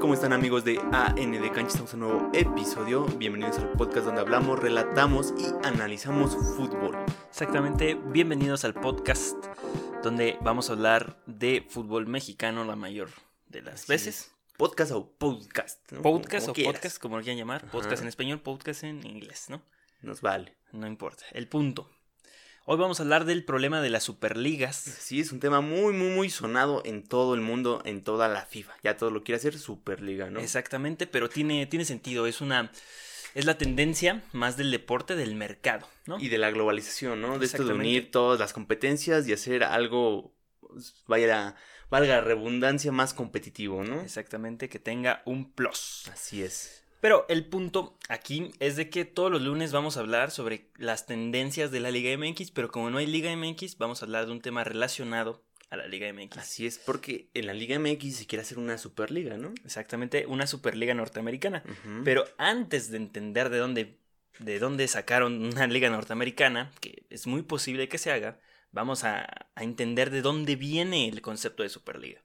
¿Cómo están amigos de AN de Cancha? Estamos en un nuevo episodio. Bienvenidos al podcast donde hablamos, relatamos y analizamos fútbol. Exactamente, bienvenidos al podcast donde vamos a hablar de fútbol mexicano la mayor de las Así veces. Podcast o podcast. ¿no? Podcast Como o quieras. podcast, como lo quieran llamar. Ajá. Podcast en español, podcast en inglés, ¿no? Nos vale. No importa. El punto. Hoy vamos a hablar del problema de las superligas. Sí, es un tema muy, muy, muy sonado en todo el mundo, en toda la FIFA. Ya todo lo quiere hacer Superliga, ¿no? Exactamente, pero tiene, tiene sentido. Es una. Es la tendencia más del deporte del mercado, ¿no? Y de la globalización, ¿no? De esto de unir todas las competencias y hacer algo, pues, vaya, valga la redundancia, más competitivo, ¿no? Exactamente, que tenga un plus. Así es. Pero el punto aquí es de que todos los lunes vamos a hablar sobre las tendencias de la Liga MX, pero como no hay Liga MX, vamos a hablar de un tema relacionado a la Liga MX. Así es, porque en la Liga MX se quiere hacer una Superliga, ¿no? Exactamente, una Superliga norteamericana. Pero antes de entender de dónde, de dónde sacaron una Liga norteamericana, que es muy posible que se haga, vamos a, a entender de dónde viene el concepto de Superliga.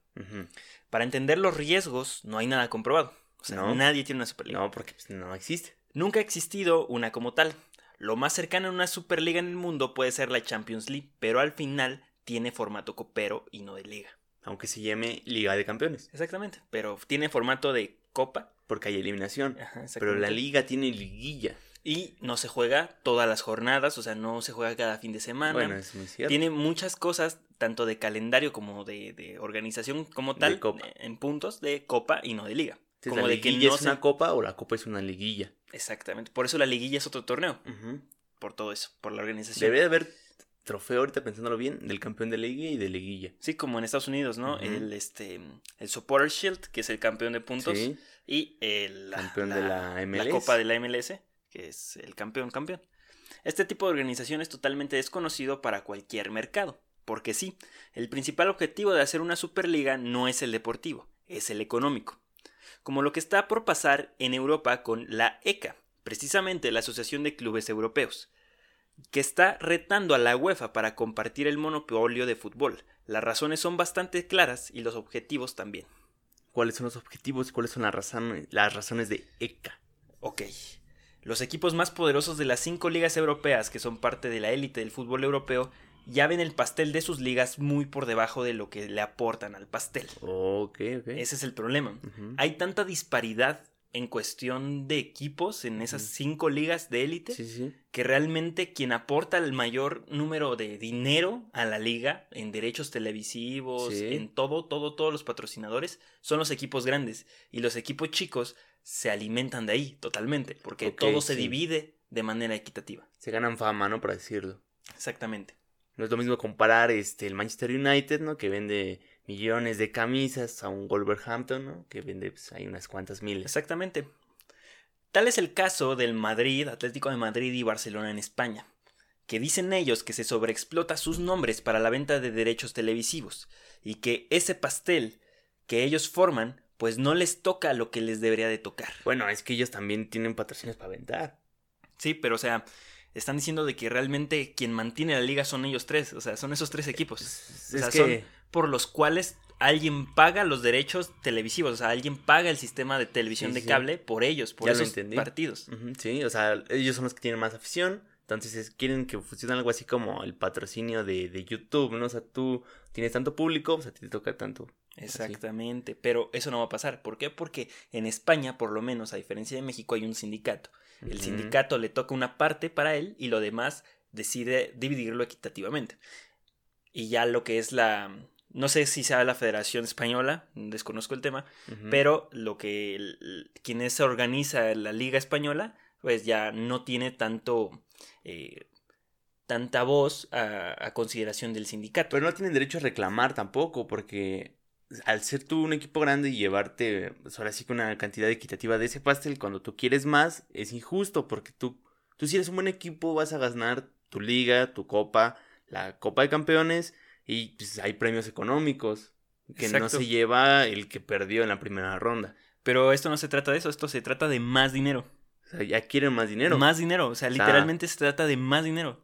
Para entender los riesgos, no hay nada comprobado. O sea, No. nadie tiene una Superliga. No, porque no existe. Nunca ha existido una como tal. Lo más cercano a una Superliga en el mundo puede ser la Champions League, pero al final tiene formato copero y no de liga. Aunque se llame Liga de Campeones, Exactamente, pero tiene formato de copa. porque hay eliminación. Ajá, Pero la. Liga tiene liguilla. Y no se juega todas las jornadas, o sea, no se juega cada fin de semana. Bueno, es muy cierto. Tiene muchas cosas, tanto de calendario como de, de organización como De tal, copa. en puntos de copa y no de liga. Entonces, como la de que no es se- una copa o la copa es una liguilla. Exactamente, por eso la liguilla es otro torneo, por todo eso, por la organización. Debería de haber trofeo, ahorita pensándolo bien, del campeón de liga y de liguilla. Sí, como en Estados Unidos, ¿no? El este el Supporter Shield, que es el campeón de puntos, Sí. y el la- Campeón de la MLS. Copa de la MLS, que es el campeón campeón. Este tipo de organización es totalmente desconocido para cualquier mercado, porque sí, el principal objetivo de hacer una Superliga no es el deportivo, es el económico. Como lo que está por pasar en Europa con la ECA, precisamente la Asociación de Clubes Europeos, que está retando a la UEFA para compartir el monopolio de fútbol. Las razones son bastante claras y los objetivos también. ¿Cuáles son los objetivos? ¿Cuáles son las razones, las razones de ECA? Ok. Los equipos más poderosos de las cinco ligas europeas, que son parte de la élite del fútbol europeo, ya ven el pastel de sus ligas muy por debajo de lo que le aportan al pastel. Ok, ok. Ese es el problema. Hay tanta disparidad en cuestión de equipos en esas cinco ligas de élite Sí, sí. que realmente quien aporta el mayor número de dinero a la liga en derechos televisivos, Sí. en todo, todo, todos los patrocinadores son los equipos grandes y los equipos chicos se alimentan de ahí totalmente porque todo se divide de manera equitativa. Se ganan fama, ¿no? Para decirlo. Exactamente. No es lo mismo comparar este, el Manchester United, ¿no? Que vende millones de camisas a un Wolverhampton, ¿no? Que vende, pues, hay unas cuantas miles. Exactamente. Tal es el caso del Madrid, Atlético de Madrid y Barcelona en España, que dicen ellos que se sobreexplota sus nombres para la venta de derechos televisivos y que ese pastel que ellos forman pues no les toca lo que les debería de tocar. Bueno, es que ellos también tienen patrocinios para vender. Sí, pero o sea, están diciendo de que realmente quien mantiene la liga son ellos tres, o sea, son esos tres equipos. Es, O sea, que... son por los cuales alguien paga los derechos televisivos, o sea, alguien paga el sistema de televisión Sí, de sí. cable por ellos, por Ya esos partidos. Sí, o sea, ellos son los que tienen más afición. Entonces es- quieren que funcione algo así como el patrocinio de, de YouTube, ¿no? O sea, tú tienes tanto público, pues a ti te toca tanto. Exactamente, pero eso no va a pasar. ¿Por qué? Porque en España, por lo menos, a diferencia de México, hay un sindicato. El sindicato le toca una parte para él y lo demás decide dividirlo equitativamente. Y ya lo que es la... No sé si sea la Federación Española, desconozco el tema, pero lo que el- quien es organiza la Liga Española, pues ya no tiene tanto... eh, tanta voz a, a consideración del sindicato. Pero no tienen derecho a reclamar tampoco, porque al ser tú un equipo grande y llevarte, pues ahora sí que una cantidad equitativa de ese pastel, cuando tú quieres más, es injusto, porque tú, tú si eres un buen equipo vas a ganar tu liga, tu copa, la Copa de Campeones, y pues hay premios económicos que no se lleva el que perdió en la primera ronda. Pero esto no se trata de eso, esto se trata de más dinero. O sea, ya quieren más dinero. Más dinero, o sea, O sea, literalmente se trata de más dinero.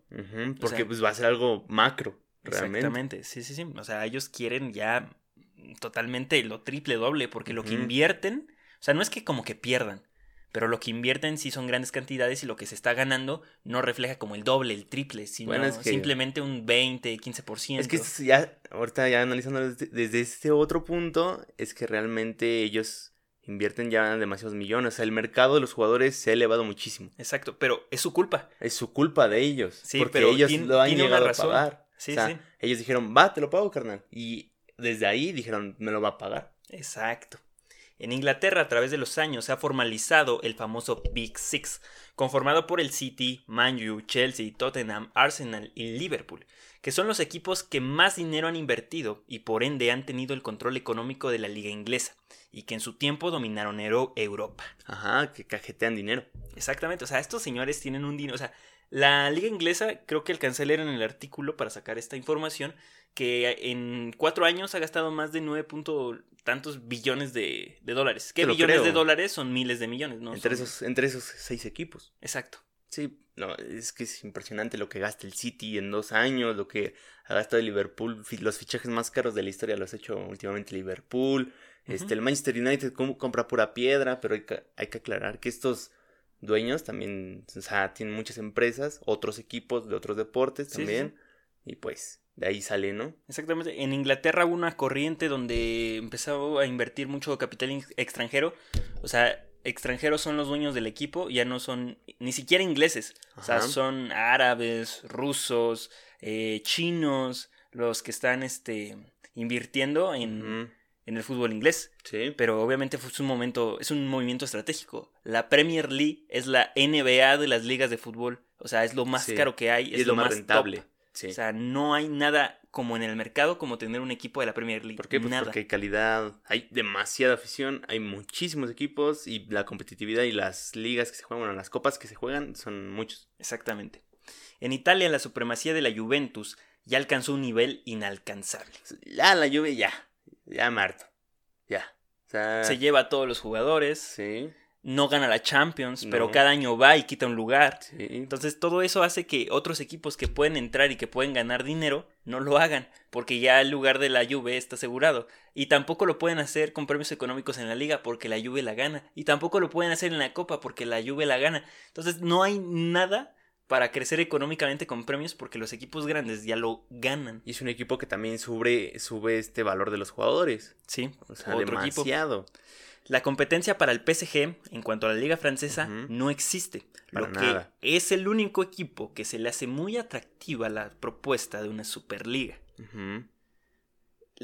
Porque sea, pues va a ser algo macro, realmente. Exactamente, sí, sí, sí. O sea, ellos quieren ya totalmente lo triple, doble, porque lo que invierten O sea, no es que como que pierdan, pero lo que invierten sí son grandes cantidades y lo que se está ganando no refleja como el doble, el triple, sino Bueno, es que- simplemente un 20, 15%. Es que ya, ahorita ya analizando desde, desde este otro punto, es que realmente ellos invierten ya demasiados millones. O sea, el mercado de los jugadores se ha elevado muchísimo. Exacto, pero es su culpa. Es su culpa de ellos. Sí, porque pero ellos tien- lo han tiene llegado a pagar. Sí, o sea, sí. ellos dijeron, va, te lo pago, carnal. Y desde ahí dijeron, me lo va a pagar. Exacto. En Inglaterra, a través de los años, se ha formalizado el famoso Big Six, conformado por el City, Man U, Chelsea, Tottenham, Arsenal y Liverpool, que son los equipos que más dinero han invertido y por ende han tenido el control económico de la liga inglesa, y que en su tiempo dominaron Euro- Europa. Ajá, que cajetean dinero. Exactamente, o sea, estos señores tienen un dinero, o sea, la liga inglesa, creo que alcancé a leer en el artículo para sacar esta información, que en cuatro años ha gastado más de nueve punto tantos billones de, de dólares. ¿Qué Te lo billones creo. de dólares son miles de millones? ¿no? entre, Son- esos, entre esos seis equipos. Exacto. Sí, no, es que es impresionante lo que gasta el City en dos años, lo que ha gastado el Liverpool, fi- los fichajes más caros de la historia los ha hecho últimamente Liverpool. Este, el Manchester United com- compra pura piedra, pero hay que, hay que aclarar que estos dueños también, o sea, tienen muchas empresas, otros equipos de otros deportes Sí, sí, también, y pues de ahí sale, ¿no? Exactamente. En Inglaterra hubo una corriente donde empezó a invertir mucho capital extranjero. O sea, extranjeros son los dueños del equipo, ya no son ni siquiera ingleses. O sea, son árabes, rusos, eh, chinos, los que están este, invirtiendo en, en el fútbol inglés. Sí, Pero obviamente fue un momento, es un movimiento estratégico. La Premier League es la NBA de las ligas de fútbol. O sea, es lo más Sí. caro que hay, es, lo más rentable. top. Sí. O sea, no hay nada como en el mercado como tener un equipo de la Premier League. ¿Por qué? Pues nada. porque hay calidad, hay demasiada afición, hay muchísimos equipos y la competitividad y las ligas que se juegan, bueno, las copas que se juegan son muchos. Exactamente. En Italia la supremacía de la Juventus ya alcanzó un nivel inalcanzable. Ya la lluvia, ya, ya Marto, ya. O sea, Se lleva a todos los jugadores, sí, no gana la Champions, pero cada año va y quita un lugar. sí. Entonces todo eso hace que otros equipos que pueden entrar y que pueden ganar dinero no lo hagan, porque ya el lugar de la Juve está asegurado. Y tampoco lo pueden hacer con premios económicos en la liga porque la Juve la gana. Y tampoco lo pueden hacer en la Copa porque la Juve la gana. Entonces no hay nada para crecer económicamente con premios porque los equipos grandes ya lo ganan. Y es un equipo que también sube, sube este valor de los jugadores. Sí, O sea, otro equipo. demasiado. La competencia para el PSG en cuanto a la liga francesa no existe. Para lo que nada. es el único equipo que se le hace muy atractiva la propuesta de una superliga.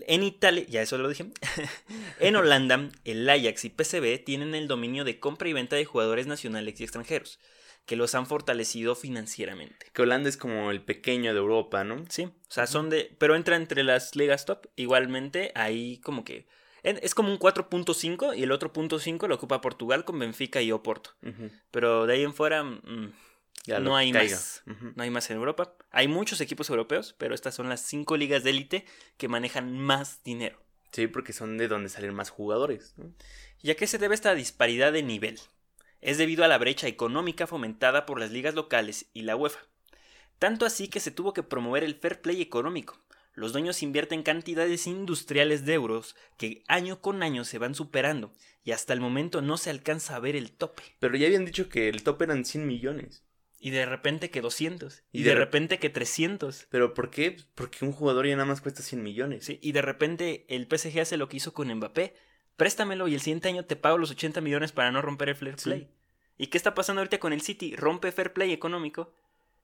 En Italia, ya eso lo dije. en Holanda, el Ajax y PSV tienen el dominio de compra y venta de jugadores nacionales y extranjeros, que los han fortalecido financieramente. Que Holanda es como el pequeño de Europa, ¿no? Sí, o sea, son de. Pero entra entre las ligas top. Igualmente, ahí como que. Es como un 4.5 y el otro punto 5 lo ocupa Portugal con Benfica y Oporto. Pero de ahí en fuera. mm, Ya no hay caiga. más. No hay más en Europa. Hay muchos equipos europeos, pero estas son las cinco ligas de élite que manejan más dinero. Sí, porque son de donde salen más jugadores. ¿no? ¿Y a qué se debe esta disparidad de nivel? Es debido a la brecha económica fomentada por las ligas locales y la UEFA. Tanto así que se tuvo que promover el fair play económico. Los dueños invierten cantidades industriales de euros que año con año se van superando y hasta el momento no se alcanza a ver el tope. Pero ya habían dicho que el top eran 100 millones. Y de repente que 200. Y, Y de, de re- repente que 300. ¿Pero por qué? Porque un jugador ya nada más cuesta 100 millones. Sí, y de repente el PSG hace lo que hizo con Mbappé. Préstamelo y el siguiente año te pago los 80 millones para no romper el fair Sí. play. ¿Y qué está pasando ahorita con el City? Rompe fair play económico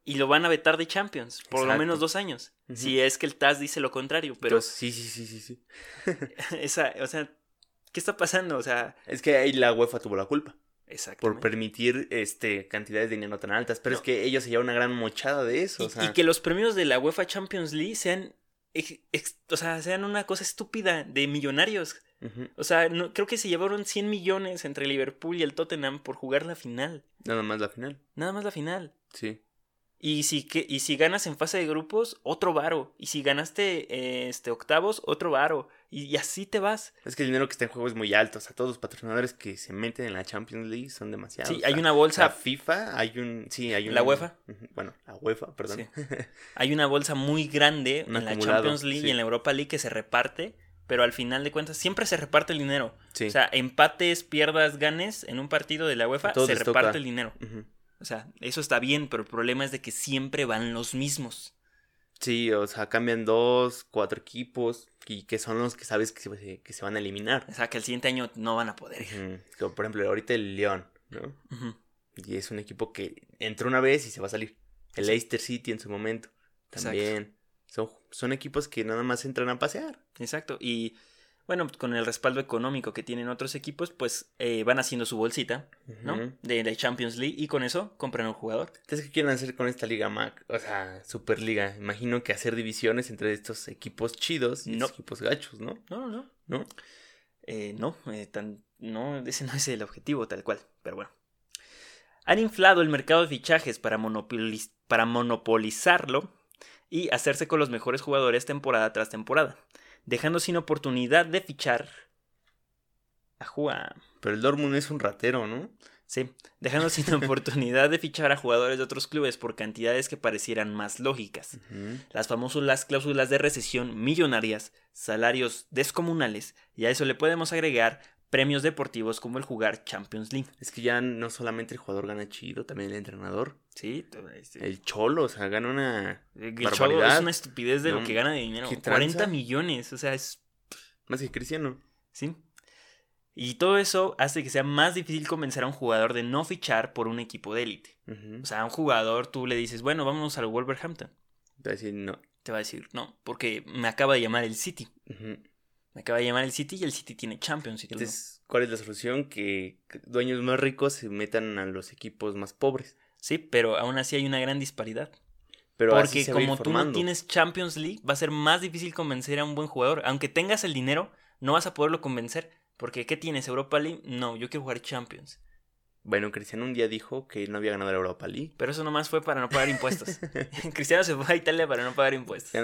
y lo van a vetar de Champions por lo Exacto. menos dos años. Si es que el TAS dice lo contrario, pero Entonces, sí, sí, sí, sí, sí. esa, o sea, ¿qué está pasando? O sea, Es que ahí la UEFA tuvo la culpa. Por exactamente. permitir este cantidades de dinero tan altas. Pero No. es que ellos se llevan una gran mochada de eso. Y, o sea, y que los premios de la UEFA Champions League sean, ex- ex- o sea, sean una cosa estúpida de millonarios. O sea, no, creo que se llevaron 100 millones entre Liverpool y el Tottenham por jugar la final. Nada más la final. Nada más la final. Sí. Y si, que, y si ganas en fase de grupos, otro varo. Y si ganaste eh, este, octavos, otro varo. Y, y así te vas. Es que el dinero que está en juego es muy alto. O sea, todos los patrocinadores que se meten en la Champions League son demasiados. Sí, o hay una La bolsa. FIFA, hay un. Sí, hay un. ¿La UEFA? Bueno, la UEFA, perdón. Sí. Hay una bolsa muy grande Un en la Champions League sí. y en la Europa League que se reparte. Pero al final de cuentas, siempre se reparte el dinero. Sí. O sea, empates, pierdas, ganes en un partido de la UEFA, se reparte toca. el dinero. O sea, eso está bien, pero el problema es de que siempre van los mismos. Sí, o sea, cambian dos, cuatro equipos y que son los que sabes que se, que se van a eliminar. O sea, que el siguiente año no van a poder. Como, por ejemplo, ahorita el León, ¿no? Y es un equipo que entró una vez y se va a salir. El Leicester City en su momento. Exacto. Son, son equipos que nada más entran a pasear. Exacto. Y bueno, con el respaldo económico que tienen otros equipos, pues eh, van haciendo su bolsita, ¿no? De, de Champions League y con eso compran un jugador. Entonces, ¿qué quieren hacer con esta Liga Mac? O sea, Superliga. Imagino que hacer divisiones entre estos equipos chidos y No. estos equipos gachos, ¿no? No, no, no. ¿No? Eh, no, eh, tan, no, ese no es el objetivo tal cual, pero bueno. Han inflado el mercado de fichajes para, monopoliz- para monopolizarlo y hacerse con los mejores jugadores temporada tras temporada, dejando sin oportunidad de fichar a jugar. Pero el Dortmund es un ratero, ¿no? Sí, dejando sin oportunidad de fichar a jugadores de otros clubes por cantidades que parecieran más lógicas. Ujú. Las famosas las cláusulas de recesión millonarias, salarios descomunales, y a eso le podemos agregar premios deportivos como el jugar Champions League. Es que ya no solamente el jugador gana chido, también el entrenador. Sí, todo este- El Cholo, o sea, gana una... el barbaridad. chavo es una estupidez de lo que gana de dinero. ¿qué 40 tranza? millones, o sea, es... Más que Cristiano. Sí. Y todo eso hace que sea más difícil convencer a un jugador de no fichar por un equipo de élite. O sea, a un jugador tú le dices, bueno, vámonos al Wolverhampton. Te va a decir no. Te va a decir, no, porque me acaba de llamar el City. Ujú. Me acaba de llamar el City y el City tiene Champions y no. Entonces, ¿cuál es la solución? Que dueños más ricos se metan a los equipos más pobres. Sí, pero aún así hay una gran disparidad. Pero Porque como tú no tienes Champions League, va a ser más difícil convencer a un buen jugador. Aunque tengas el dinero, no vas a poderlo convencer. Porque ¿qué tienes? ¿Europa League? No, yo quiero jugar Champions. Bueno, Cristiano un día dijo que no había ganado la Europa League. Pero eso nomás fue para no pagar impuestos. Cristiano se fue a Italia para no pagar impuestos. ¿qué?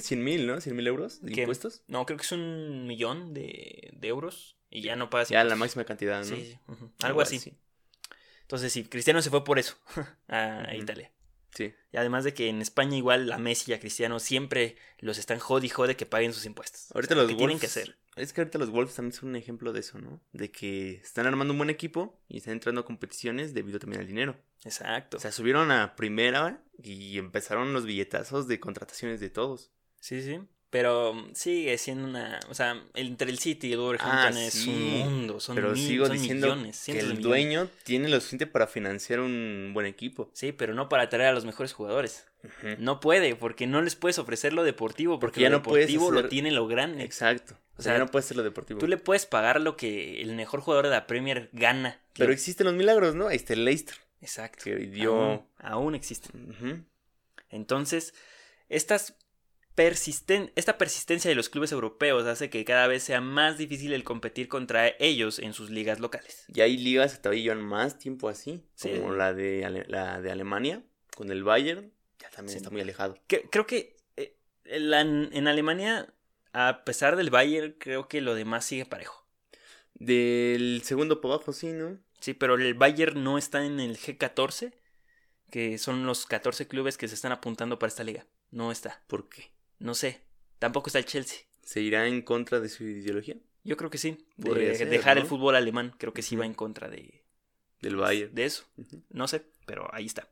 ¿100 mil, no? ¿100 mil euros de ¿Qué? impuestos? No, creo que es un millón de, de euros y ya no pagas Ya, la impuestos. máxima cantidad, ¿no? Sí, sí, algo así. Sí. Entonces sí, Cristiano se fue por eso a. Italia. Sí. Y además de que en España igual a Messi y a Cristiano siempre los están jode y jode que paguen sus impuestos. Ahorita O sea, los que Wolves... tienen que hacer. Es que ahorita los Wolves también son un ejemplo de eso, ¿no? De que están armando un buen equipo y están entrando a competiciones debido también al dinero. Exacto. O sea, subieron a primera y empezaron los billetazos de contrataciones de todos. sí, sí. Pero mm, sigue siendo una. O sea, entre el City y el Wolverhampton Ah, es sí. un mundo. Son, Pero mil- sigo son diciendo millones, que el millones. dueño tiene lo suficiente para financiar un buen equipo. Sí, pero no para traer a los mejores jugadores. No puede, porque no les puedes ofrecer lo deportivo, porque Porque ya lo no puedes deportivo lo tiene lo grande. Exacto. O sea, ya no puede ser lo deportivo. Tú le puedes pagar lo que el mejor jugador de la Premier gana. Pero existen los milagros, ¿no? Ahí está el Leicester. Exacto. Que dio... Aún, aún existen. Entonces, estas persisten esta persistencia de los clubes europeos hace que cada vez sea más difícil el competir contra ellos en sus ligas locales. Y hay ligas que todavía llevan más tiempo así. Sí. Como la de, Ale- la de Alemania, con el Bayern. Ya también Sí. está muy alejado. Que- creo que eh, la- en Alemania, a pesar del Bayern, creo que lo demás sigue parejo. Del segundo por abajo, sí, ¿no? Sí, pero el Bayern no está en el G14, que son los 14 clubes que se están apuntando para esta liga. No está. ¿Por qué? No sé. Tampoco está el Chelsea. ¿Se irá en contra de su ideología? Yo creo que sí. De ser, dejar el fútbol alemán, creo que sí va en contra de, Del Bayern. de eso. No sé, pero ahí está.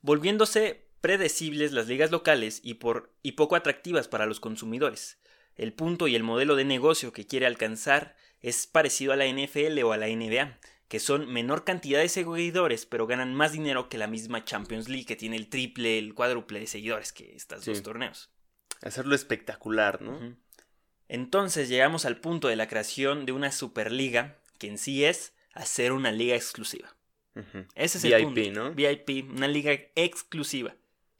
Volviéndose predecibles las ligas locales y, por, y poco atractivas para los consumidores. El punto y el modelo de negocio que quiere alcanzar es parecido a la NFL o a la NBA, que son menor cantidad de seguidores, pero ganan más dinero que la misma Champions League, que tiene el triple, el cuádruple de seguidores que estos Sí. dos torneos. Hacerlo espectacular, ¿no? Entonces llegamos al punto de la creación de una superliga, que en sí es hacer una liga exclusiva. Ese es VIP, el punto. ¿no? VIP, una liga exclusiva.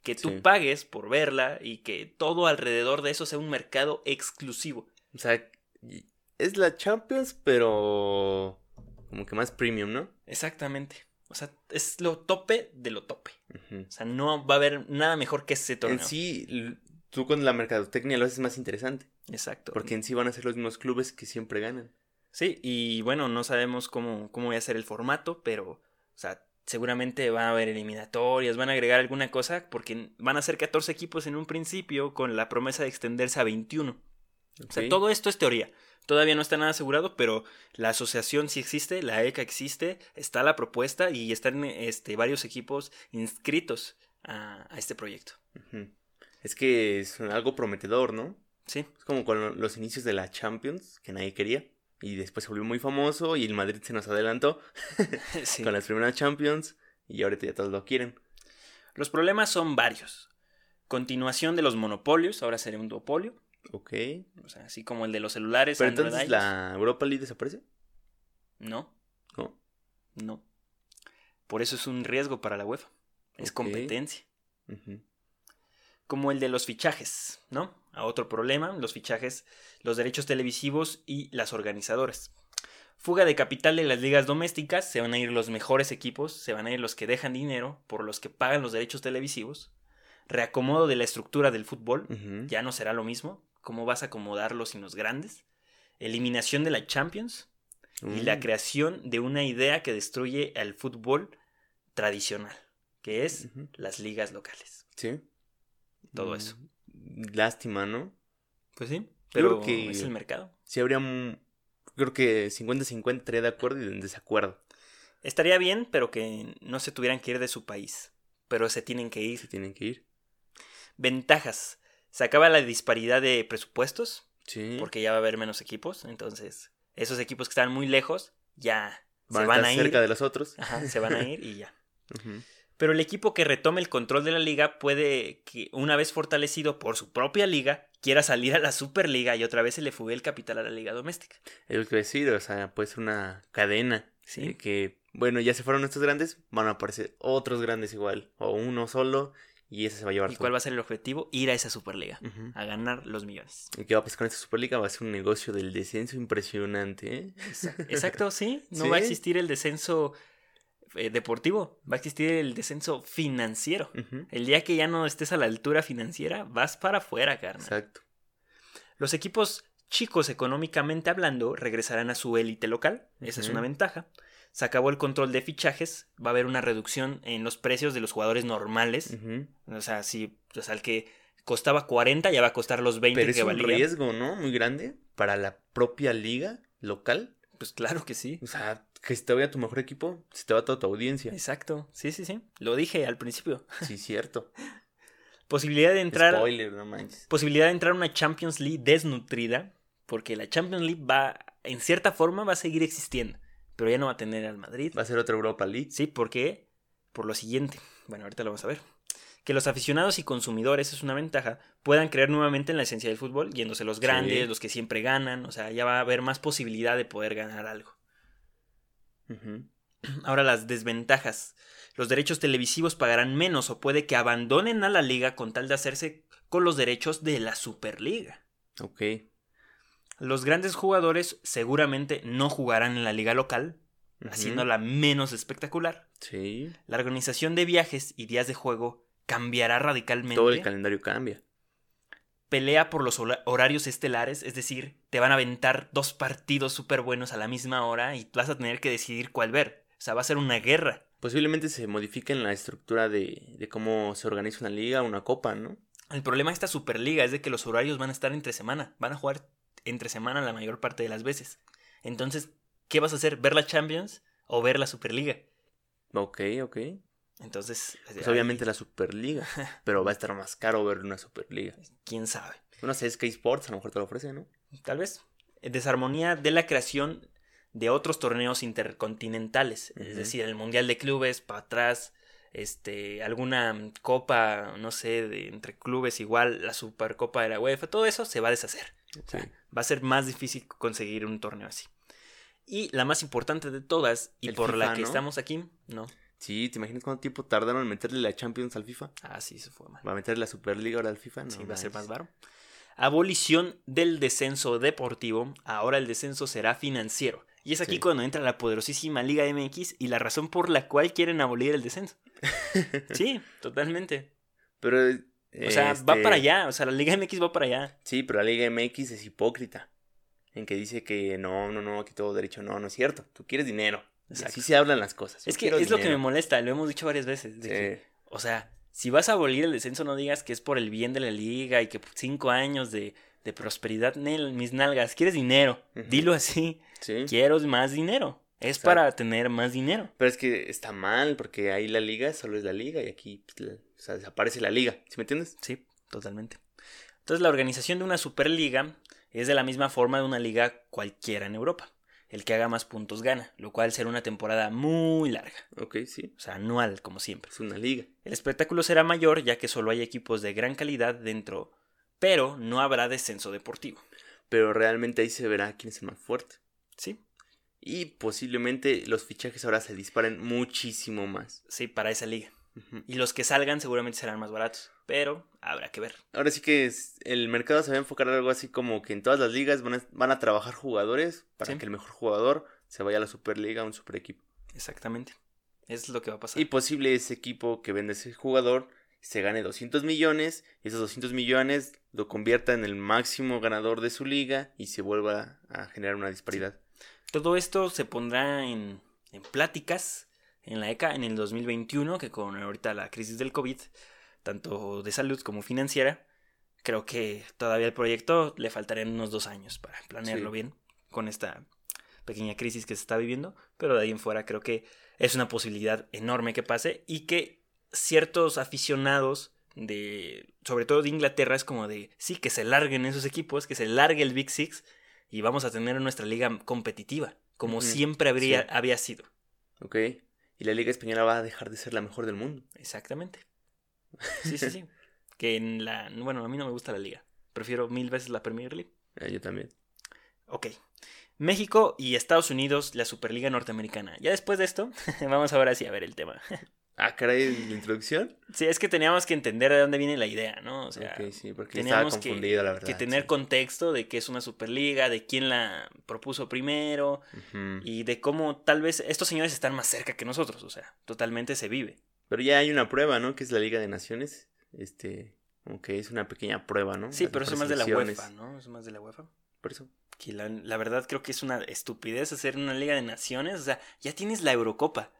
Que tú Sí. pagues por verla y que todo alrededor de eso sea un mercado exclusivo. O sea, es la Champions, pero como que más premium, ¿no? Exactamente. O sea, es lo tope de lo tope. O sea, no va a haber nada mejor que ese torneo. En sí, tú con la mercadotecnia lo haces más interesante. Exacto. Porque en sí van a ser los mismos clubes que siempre ganan. Sí, y bueno, no sabemos cómo, cómo va a ser el formato, pero, o sea, seguramente van a haber eliminatorias, van a agregar alguna cosa, porque van a ser 14 equipos en un principio con la promesa de extenderse a 21. O sea, todo esto es teoría. Todavía no está nada asegurado, pero la asociación sí existe, la ECA existe, está la propuesta y están este, varios equipos inscritos a, a este proyecto. Es que es algo prometedor, ¿no? Sí, Es como con los inicios de la Champions, que nadie quería. Y después se volvió muy famoso y el Madrid se nos adelantó sí. con las primeras Champions. Y ahorita ya todos lo quieren. Los problemas son varios. Continuación de los monopolios, ahora sería un duopolio. Ok. O sea, así como el de los celulares. Pero Android entonces la Europa League desaparece. No, No. no. Por eso es un riesgo para la UEFA. Es competencia. Como el de los fichajes, ¿no? A otro problema, los fichajes, los derechos televisivos y las organizadoras. Fuga de capital de las ligas domésticas, se van a ir los mejores equipos, se van a ir los que dejan dinero por los que pagan los derechos televisivos. Reacomodo de la estructura del fútbol, ya no será lo mismo. ¿Cómo vas a acomodarlos sin los grandes? Eliminación de la Champions y la Mm. creación de una idea que destruye al fútbol tradicional, que es las ligas locales. Sí. Todo Mm, eso. Lástima, ¿no? Pues sí, pero creo que- es el mercado. Sí habría... un- Creo que 50-50 estaría de acuerdo y en desacuerdo. Estaría bien, pero que no se tuvieran que ir de su país. Pero se tienen que Se ir. tienen que ir. Ventajas. Se acaba la disparidad de presupuestos, Sí. porque ya va a haber menos equipos. Entonces, esos equipos que están muy lejos, ya van se van a ir. cerca de los otros. Ajá, se van a ir y ya. Ujú. Pero el equipo que retome el control de la liga puede que, una vez fortalecido por su propia liga, quiera salir a la Superliga y otra vez se le fugue el capital a la liga doméstica. Es lo que decir, o sea, puede ser una cadena. Sí. eh, que, bueno, ya se fueron estos grandes, van a aparecer otros grandes igual. O uno solo, y ese se va a llevar ¿Y cuál va a ser el objetivo? Ir a esa Superliga, a ganar los millones. ¿Y qué va a pasar con esta Superliga? Va a ser un negocio del descenso impresionante, ¿eh? Exacto, sí. No Sí. va a existir el descenso eh, deportivo, va a existir el descenso financiero. El día que ya no estés a la altura financiera, vas para afuera, carnal. Exacto. Los equipos chicos económicamente hablando regresarán a su élite local, esa es una ventaja. Se acabó el control de fichajes, va a haber una reducción en los precios de los jugadores normales. O sea, si o sea, el que costaba 40 ya va a costar los 20 Pero es que un valía. riesgo, ¿no? Muy grande para la propia liga local. Pues claro que sí. O sea, que se te vaya tu mejor equipo, se te va toda tu audiencia. Exacto, sí, sí, sí. Lo dije al principio. Sí, cierto. Posibilidad de entrar. Spoiler, no manches. posibilidad de entrar a una Champions League desnutrida, porque la Champions League va, en cierta forma, va a seguir existiendo, pero ya no va a tener al Madrid. Va a ser otra Europa League. Sí, ¿por qué? Por lo siguiente, bueno, ahorita lo vamos a ver. Que los aficionados y consumidores, es una ventaja, puedan creer nuevamente en la esencia del fútbol, yéndose los grandes, Sí. los que siempre ganan, o sea, ya va a haber más posibilidad de poder ganar algo. Ahora las desventajas. Los derechos televisivos pagarán menos o puede que abandonen a la liga con tal de hacerse con los derechos de la Superliga. Ok. Los grandes jugadores seguramente no jugarán en la liga local, haciéndola menos espectacular. Sí. La organización de viajes y días de juego cambiará radicalmente. Todo el calendario cambia. Pelea por los hora- horarios estelares, es decir, te van a aventar dos partidos súper buenos a la misma hora y vas a tener que decidir cuál ver. O sea, va a ser una guerra. Posiblemente se modifique en la estructura de, de cómo se organiza una liga, una copa, ¿no? El problema de esta Superliga es de que los horarios van a estar entre semana. Van a jugar entre semana la mayor parte de las veces. Entonces, ¿qué vas a hacer? ¿Ver la Champions o ver la Superliga? Ok, ok. Entonces, Pues obviamente la Superliga. pero va a estar más caro ver una Superliga. quién sabe. No sé, Sky Sports a lo mejor te lo ofrece, ¿no? Tal vez. Desarmonía de la creación de otros torneos intercontinentales. Es decir, el Mundial de Clubes para atrás. Este, alguna copa, no sé, de, entre clubes igual, la Supercopa de la UEFA, todo eso se va a deshacer. O sea, Sí. va a ser más difícil conseguir un torneo así. Y la más importante de todas, y El por la que ¿no? estamos aquí, no. Sí, ¿te imaginas cuánto tiempo tardaron en meterle la Champions al FIFA? Ah, sí, se fue mal. ¿Va a meterle la Superliga ahora al FIFA? No, sí, va a ser más baro. Abolición del descenso deportivo. Ahora el descenso será financiero. Y es aquí Sí. cuando entra la poderosísima Liga MX y la razón por la cual quieren abolir el descenso. Sí, totalmente. Pero. O sea, va este, para allá. O sea, la Liga MX va para allá. Sí, pero la Liga MX es hipócrita. En que dice que no, no, no, aquí todo derecho. No, no es cierto. Tú quieres dinero. Exacto. así se hablan las cosas. Yo Es que es lo que me molesta. Lo hemos dicho varias veces. de Sí. que, o sea, si vas a abolir el descenso, no digas que es por el bien de la liga y que cinco años de de prosperidad, Nel, mis nalgas, ¿quieres dinero? Dilo así, Sí. quiero más dinero. Es Exacto. para tener más dinero. Pero es que está mal, porque ahí la liga solo es la liga y aquí pues, la- o sea, desaparece la liga. ¿Sí me entiendes? Sí, totalmente. Entonces la organización de una superliga es de la misma forma de una liga cualquiera en Europa. El que haga más puntos gana, lo cual será una temporada muy larga, Ok, sí. o sea, anual como siempre. Es una liga. El espectáculo será mayor ya que solo hay equipos de gran calidad dentro, pero no habrá descenso deportivo. Pero realmente ahí se verá quién es el más fuerte. Sí, Y posiblemente los fichajes ahora se disparen muchísimo más. sí, para esa liga. Y los que salgan seguramente serán más baratos, pero habrá que ver. Ahora sí que es- el mercado se va a enfocar en algo así como que en todas las ligas van a, van a trabajar jugadores para Sí. que el mejor jugador se vaya a la Superliga, a un super equipo. Exactamente. Es lo que va a pasar. Y posible ese equipo que vende ese jugador se gane 200 millones y esos 200 millones lo convierta en el máximo ganador de su liga y se vuelva a generar una disparidad. Todo esto se pondrá en, en pláticas en la ECA en el 2021, que con ahorita la crisis del COVID, tanto de salud como financiera, creo que todavía el proyecto le faltarían unos dos años para planearlo Sí. bien con esta pequeña crisis que se está viviendo, pero de ahí en fuera creo que es una posibilidad enorme que pase y que ciertos aficionados de, sobre todo de Inglaterra, es como de, sí, que se larguen esos equipos, que se largue el Big Six y vamos a tener nuestra liga competitiva, como siempre habría, sí. había sido. ¿Ok? Y la Liga Española va a dejar de ser la mejor del mundo. Exactamente. Sí, sí, sí. que en la... Bueno, a mí no me gusta la liga. Prefiero mil veces la Premier League. Eh, yo también. Ok. México y Estados Unidos, la Superliga Norteamericana. Ya después de esto, vamos ahora sí a ver el tema. Ah, caray, la introducción. Sí, es que teníamos que entender de dónde viene la idea, ¿no? O sea, sí, porque estaba teníamos que, confundido, la verdad. que tener sí. contexto de qué es una Superliga, de quién la propuso primero y de cómo tal vez estos señores están más cerca que nosotros. O sea, totalmente se vive. Pero ya hay una prueba, ¿no? Que es la Liga de Naciones. Este, como que es una pequeña prueba, ¿no? Sí, Las pero eso es más de la. UEFA, ¿no? Es más de la UEFA. Por eso. Que la, la verdad creo que es una estupidez hacer una Liga de Naciones. O sea, ya tienes la Eurocopa.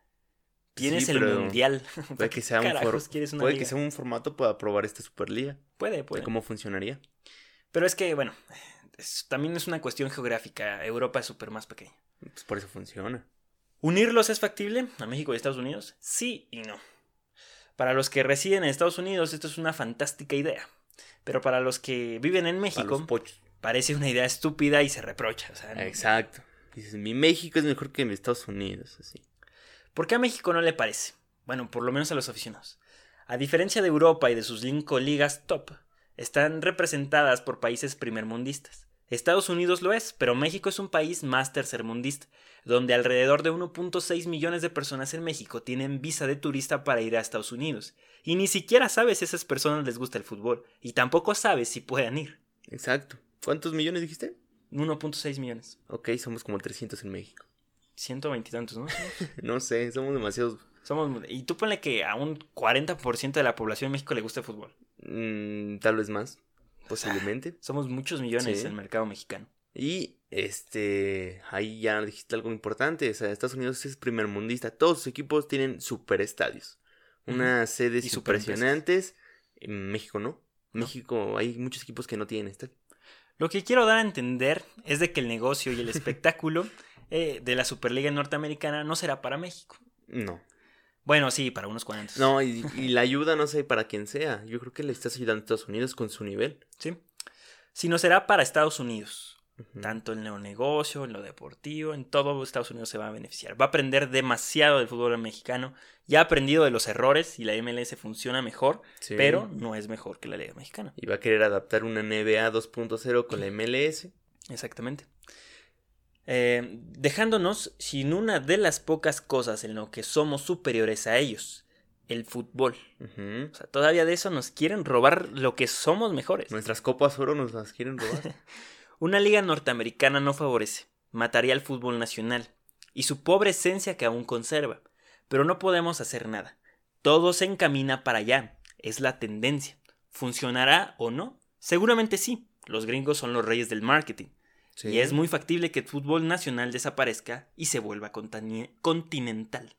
Tienes Sí, el pero Mundial. Puede ¿Para que sea un, puede que sea formato para probar esta Superliga. Puede, de puede. ¿Cómo funcionaría? Pero es que, bueno, es- también es una cuestión geográfica. Europa es súper más pequeña. Pues por eso funciona. ¿Unirlos es factible a México y Estados Unidos? Sí y no. Para los que residen en Estados Unidos, esto es una fantástica idea. Pero para los que viven en México, parece una idea estúpida y se reprocha. O sea, no- Exacto. Dices, mi México es mejor que mi Estados Unidos. Así. ¿Por qué a México no le parece? Bueno, por lo menos a los aficionados. A diferencia de Europa y de sus cinco ligas top, están representadas por países primermundistas. Estados Unidos lo es, pero México es un país más tercermundista, donde alrededor de 1.6 millones de personas en México tienen visa de turista para ir a Estados Unidos. Y ni siquiera sabes si a esas personas les gusta el fútbol, y tampoco sabes si puedan ir. Exacto. ¿Cuántos millones dijiste? 1.6 millones. Ok, somos como 300 en México. 120 y tantos, ¿no? No sé, somos demasiados. Somos, y tú ponle que a un 40% de la población de México le gusta el fútbol. mm, tal vez más. Posiblemente. Somos muchos millones Sí. en el mercado mexicano. Y este, ahí ya dijiste algo importante, o sea, Estados Unidos es primer mundista, todos sus equipos tienen super estadios, unas sedes Y impresionantes, en México no, México hay muchos equipos que no tienen estadio. Lo que quiero dar a entender es de que el negocio y el espectáculo eh, de la Superliga Norteamericana no será para México. No, Bueno, sí, para unos cuantos. no, y, y la ayuda no sé para quién sea, yo creo que le estás ayudando a Estados Unidos con su nivel. Sí. Sino será para Estados Unidos. Tanto en lo negocio, en lo deportivo, en todo Estados Unidos se va a beneficiar. Va a aprender demasiado del fútbol mexicano. Ya ha aprendido de los errores y la MLS funciona mejor, Sí. pero no es mejor que la Liga Mexicana. Y va a querer adaptar una NBA 2.0 con la MLS. Exactamente. Eh, dejándonos sin una de las pocas cosas en lo que somos superiores a ellos, el fútbol. Ujú. O sea, todavía de eso nos quieren robar lo que somos mejores. Nuestras copas oro nos las quieren robar. Una liga norteamericana no favorece, mataría al fútbol nacional y su pobre esencia que aún conserva. Pero no podemos hacer nada. Todo se encamina para allá. Es la tendencia. ¿Funcionará o no? Seguramente sí. Los gringos son los reyes del marketing. Sí. Y es muy factible que el fútbol nacional desaparezca y se vuelva continental.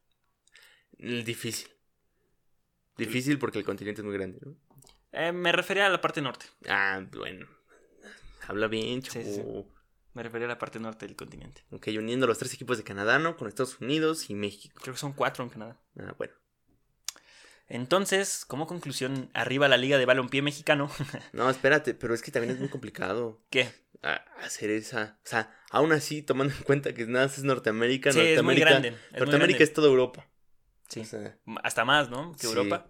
Difícil. Difícil porque el continente es muy grande, ¿no? Eh, me refería a la parte norte. Ah, bueno. Habla bien, chavo. Sí, sí, sí. Me refería a la parte norte del continente. Ok, uniendo los tres equipos de Canadá, ¿no? Con Estados Unidos y México. Creo que son cuatro en Canadá. Ah, bueno. Entonces, como conclusión, arriba la Liga de Balompié Mexicano. No, espérate, pero es que también es muy complicado ¿Qué? a- hacer esa. O sea, aún así, tomando en cuenta que nada es Norteamérica, Sí, es muy Norteamérica. grande. es muy Norteamérica grande. es toda Europa. Sí. O sea, Hasta más, ¿no? Que Sí. Europa.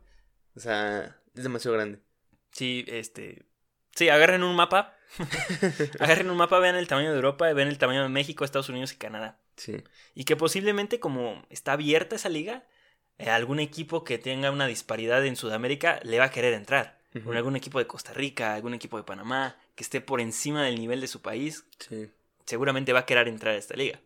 o sea, es demasiado grande. Sí, este. Sí, agarren un mapa. agarren un mapa, vean el tamaño de Europa, vean el tamaño de México, Estados Unidos y Canadá. Sí. Y que posiblemente, como está abierta esa liga, algún equipo que tenga una disparidad en Sudamérica le va a querer entrar. Algún equipo de Costa Rica, algún equipo de Panamá, que esté por encima del nivel de su país, Sí. seguramente va a querer entrar a esta liga.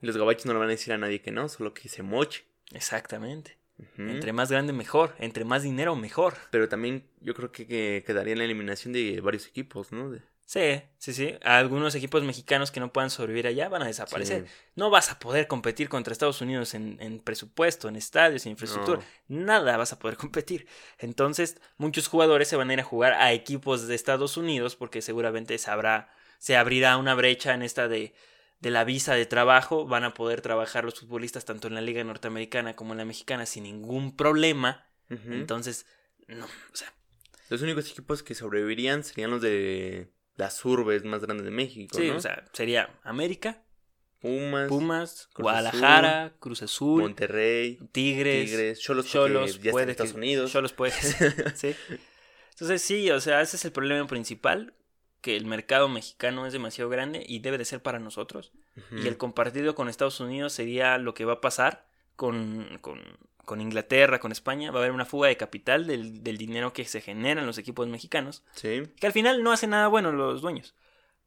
Los gabachos no le van a decir a nadie que no, solo que se moche. Exactamente. Entre más grande, mejor. Entre más dinero, mejor. Pero también yo creo que, que quedaría en la eliminación de varios equipos, ¿no? De- Sí, sí, sí. Algunos equipos mexicanos que no puedan sobrevivir allá van a desaparecer. Sí. No vas a poder competir contra Estados Unidos en, en presupuesto, en estadios, en infraestructura. Nada vas a poder competir. Entonces, muchos jugadores se van a ir a jugar a equipos de Estados Unidos porque seguramente se, habrá, se abrirá una brecha en esta de, de la visa de trabajo. Van a poder trabajar los futbolistas tanto en la liga norteamericana como en la mexicana sin ningún problema. Entonces, no, o sea, Los únicos equipos que sobrevivirían serían los de las urbes más grandes de México, sí, ¿no? o sea, sería América, Pumas, Pumas, Cruz Guadalajara, Cruz Azul, Monterrey, Tigres, Tigres, Cholos, Cholos, ya puede Estados Unidos. Cholos puede sí. Entonces sí, o sea, ese es el problema principal, que el mercado mexicano es demasiado grande y debe de ser para nosotros. Y el compartido con Estados Unidos sería lo que va a pasar con, con, con Inglaterra, con España. Va a haber una fuga de capital del, del dinero que se genera en los equipos mexicanos, Sí, que al final no hacen nada bueno los dueños.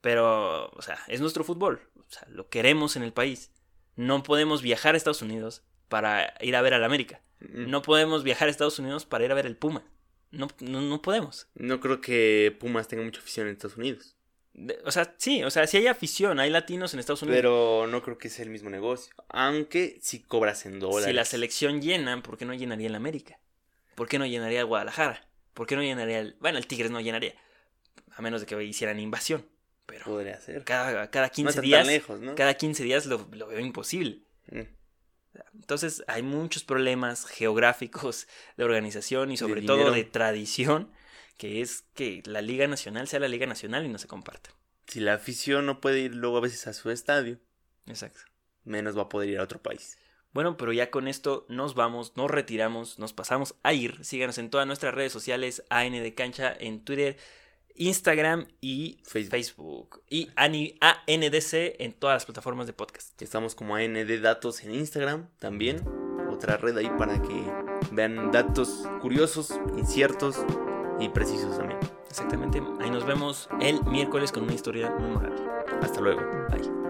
Pero, o sea, es nuestro fútbol, o sea, lo queremos en el país. No podemos viajar a Estados Unidos para ir a ver al América. Mm. No podemos viajar a Estados Unidos para ir a ver el Puma. No, no, no podemos. No creo que Pumas tenga mucha afición en Estados Unidos. O sea, sí, o sea, si hay afición, hay latinos en Estados Unidos. Pero no creo que sea el mismo negocio. Aunque si cobras en dólares. si la selección llena, ¿por qué no llenaría el América? ¿Por qué no llenaría el Guadalajara? ¿Por qué no llenaría el... Bueno, el Tigres no llenaría. A menos de que hicieran invasión. Pero Podría ser. cada, cada no 15 está tan días... lejos, ¿no? Cada 15 días lo, lo veo imposible. Mm. Entonces hay muchos problemas geográficos de organización y sobre todo de tradición, que es que la Liga Nacional sea la Liga Nacional y no se comparta. Si la afición no puede ir luego a veces a su estadio, Exacto. menos va a poder ir a otro país. Bueno, pero ya con esto nos vamos, nos retiramos, nos pasamos a ir. Síganos en todas nuestras redes sociales, AN de Cancha, en Twitter, Instagram y Facebook. Facebook. Y ANDC en todas las plataformas de podcast. Estamos como AND Datos en Instagram también. Otra red ahí para que vean datos curiosos, inciertos y precisos también. Exactamente. Ahí nos vemos el miércoles con una historia memorable. Hasta luego. Bye.